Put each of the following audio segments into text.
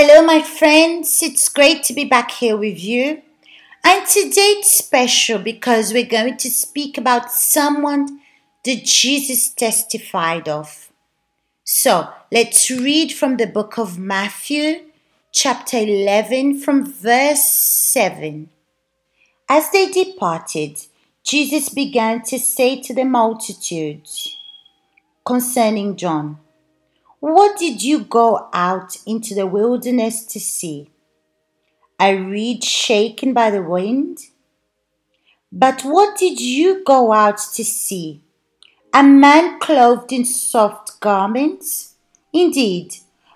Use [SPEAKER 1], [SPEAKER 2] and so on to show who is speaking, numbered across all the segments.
[SPEAKER 1] Hello, my friends. It's great to be back here with you. And today it's special because we're going to speak about someone that Jesus testified of. So let's read from the book of Matthew, chapter 11, from verse 7. As they departed, Jesus began to say to the multitudes concerning John, What did you go out into the wilderness to see? A reed shaken by the wind? But what did you go out to see? A man clothed in soft garments? Indeed,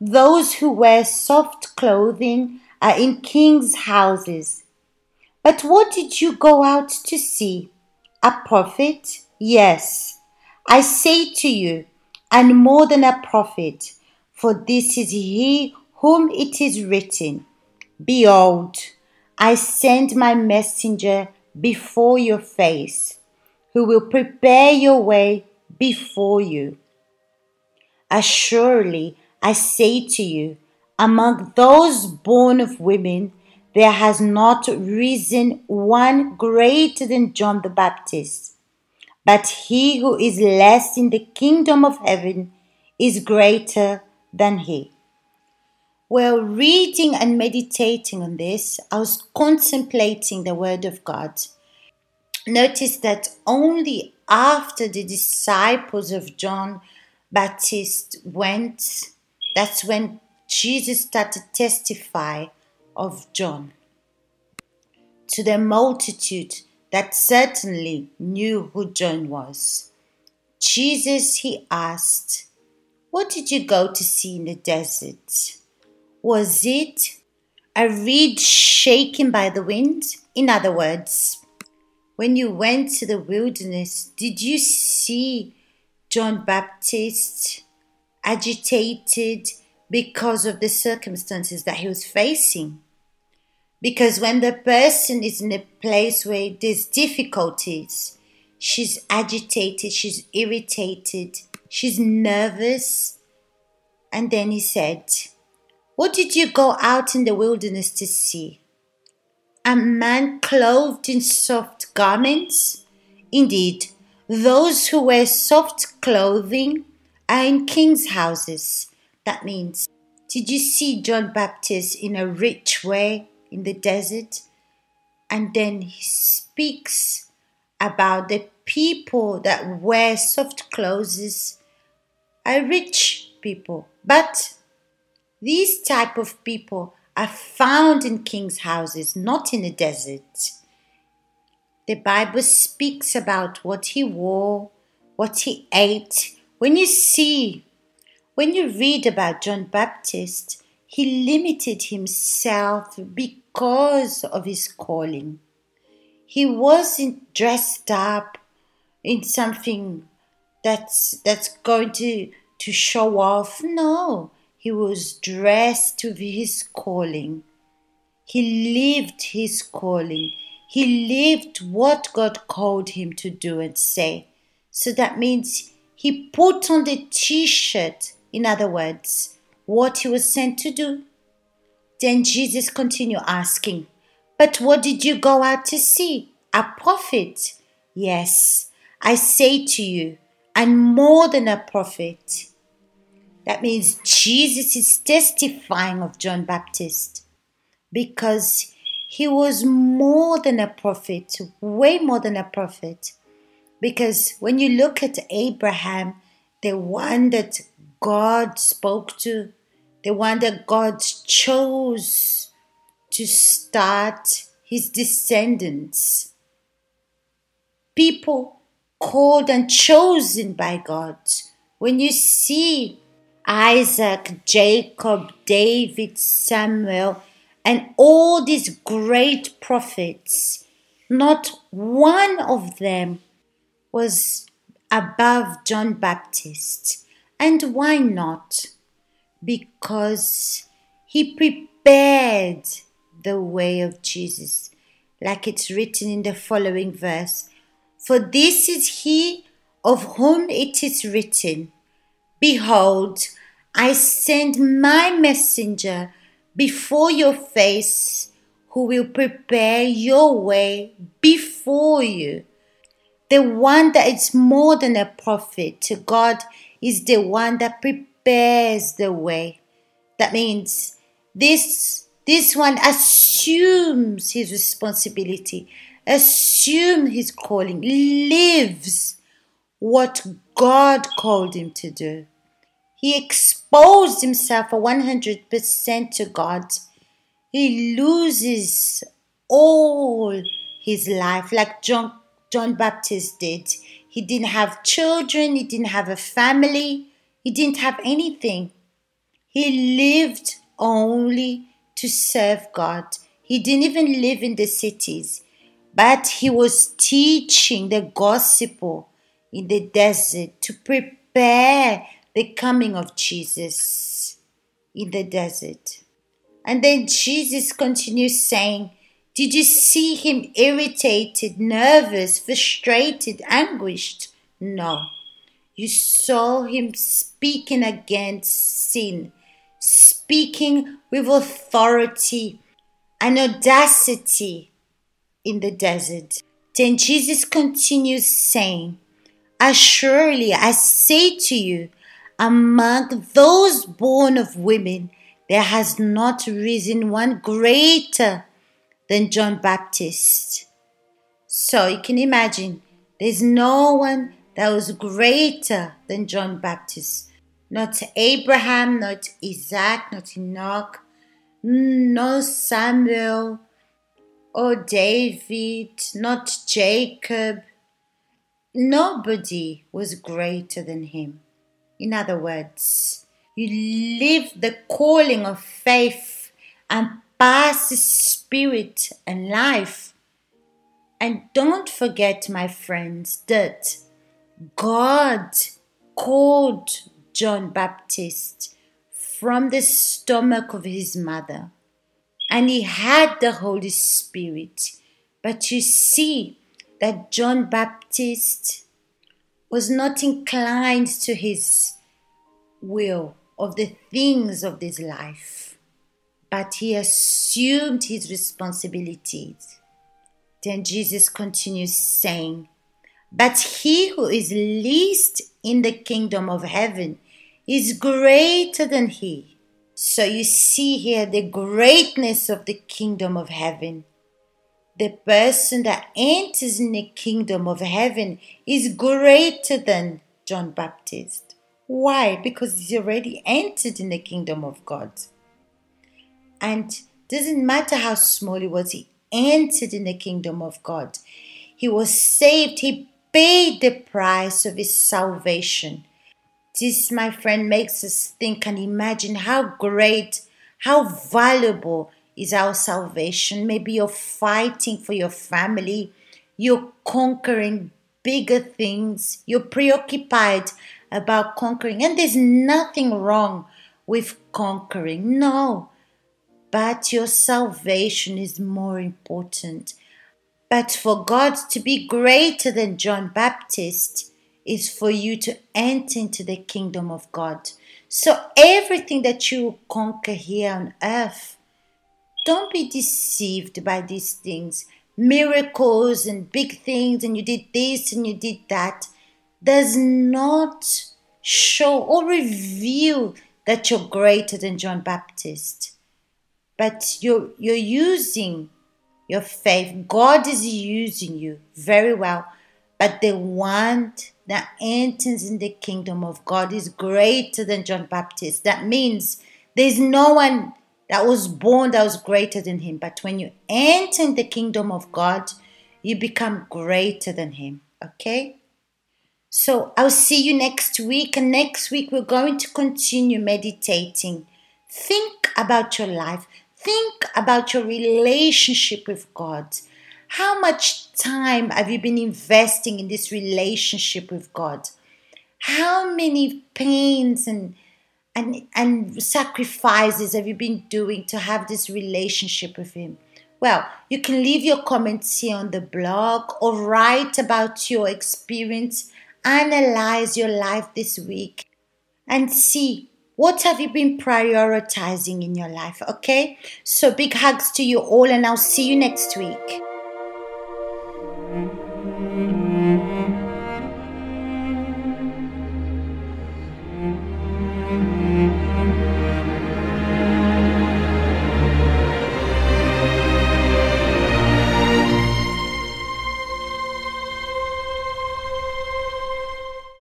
[SPEAKER 1] those who wear soft clothing are in kings' houses. But what did you go out to see? A prophet? Yes, I say to you, and more than a prophet, for this is he whom it is written Behold, I send my messenger before your face, who will prepare your way before you. Assuredly, I say to you, among those born of women, there has not risen one greater than John the Baptist. But he who is less in the kingdom of heaven is greater than he. While reading and meditating on this, I was contemplating the Word of God. Notice that only after the disciples of John Baptist went, that's when Jesus started to testify of John. To the multitude that certainly knew who John was, Jesus, he asked, What did you go to see in the desert? Was it a reed shaken by the wind? In other words, when you went to the wilderness, did you see John Baptist agitated because of the circumstances that he was facing? Because when the person is in a place where there's difficulties, she's agitated, she's irritated, she's nervous. And then he said, What did you go out in the wilderness to see? A man clothed in soft garments? Indeed, those who wear soft clothing are in king's houses. That means, did you see John Baptist in a rich way? In the desert. And then he speaks about the people that wear soft clothes are rich people. But these type of people are found in king's houses, not in the desert. The Bible speaks about what he wore, what he ate. When you see, when you read about John Baptist, he limited himself because of his calling. He wasn't dressed up in something that's that's going to to show off. No, he was dressed with his calling. He lived his calling. He lived what God called him to do and say. So that means he put on the t shirt, in other words, what he was sent to do. Then Jesus continued asking, But what did you go out to see? A prophet? Yes, I say to you, and more than a prophet. That means Jesus is testifying of John Baptist because he was more than a prophet, way more than a prophet. Because when you look at Abraham, the one that God spoke to, the one that God chose to start his descendants. People called and chosen by God. When you see Isaac, Jacob, David, Samuel, and all these great prophets, not one of them was above John Baptist. And why not? Because he prepared the way of Jesus, like it's written in the following verse. For this is he of whom it is written, Behold, I send my messenger before your face, who will prepare your way before you. The one that is more than a prophet to God is the one that prepares the way. That means this this one assumes his responsibility, assumes his calling, lives what God called him to do. He exposed himself for 100% to God. He loses all his life, like John, John Baptist did. He didn't have children, he didn't have a family, he didn't have anything. He lived only to serve God. He didn't even live in the cities, but he was teaching the gospel in the desert to prepare the coming of Jesus in the desert. And then Jesus continues saying, Did you see him irritated, nervous, frustrated, anguished? No. You saw him speaking against sin speaking with authority and audacity in the desert. Then Jesus continues saying, Assuredly, I say to you, among those born of women, there has not risen one greater than John Baptist. So you can imagine, there's no one that was greater than John Baptist not Abraham, not Isaac, not Enoch, no Samuel or David, not Jacob. Nobody was greater than him. In other words, you live the calling of faith and pass the spirit and life. And don't forget, my friends, that God called John Baptist from the stomach of his mother. And he had the Holy Spirit. But you see that John Baptist was not inclined to his will of the things of this life, but he assumed his responsibilities. Then Jesus continues saying, But he who is least in the kingdom of heaven is greater than he. So you see here the greatness of the kingdom of heaven. The person that enters in the kingdom of heaven is greater than John Baptist. Why? Because he's already entered in the kingdom of God. And doesn't matter how small he was, he entered in the kingdom of God. He was saved. He paid the price of his salvation. This, my friend, makes us think and imagine how great, how valuable is our salvation. Maybe you're fighting for your family, you're conquering bigger things, you're preoccupied about conquering, and there's nothing wrong with conquering. No, but your salvation is more important. But for God to be greater than John Baptist, is for you to enter into the kingdom of God. So everything that you conquer here on earth, don't be deceived by these things. Miracles and big things, and you did this and you did that, does not show or reveal that you're greater than John Baptist. But you're, you're using your faith. God is using you very well. But the one that enters in the kingdom of God is greater than John Baptist. That means there's no one that was born that was greater than him. But when you enter in the kingdom of God, you become greater than him. Okay? So I'll see you next week. And next week, we're going to continue meditating. Think about your life, think about your relationship with God. How much time have you been investing in this relationship with God? How many pains and and and sacrifices have you been doing to have this relationship with him? Well, you can leave your comments here on the blog or write about your experience, analyze your life this week and see What have you been prioritizing in your life? Okay, so big hugs to you all, and I'll see you next week.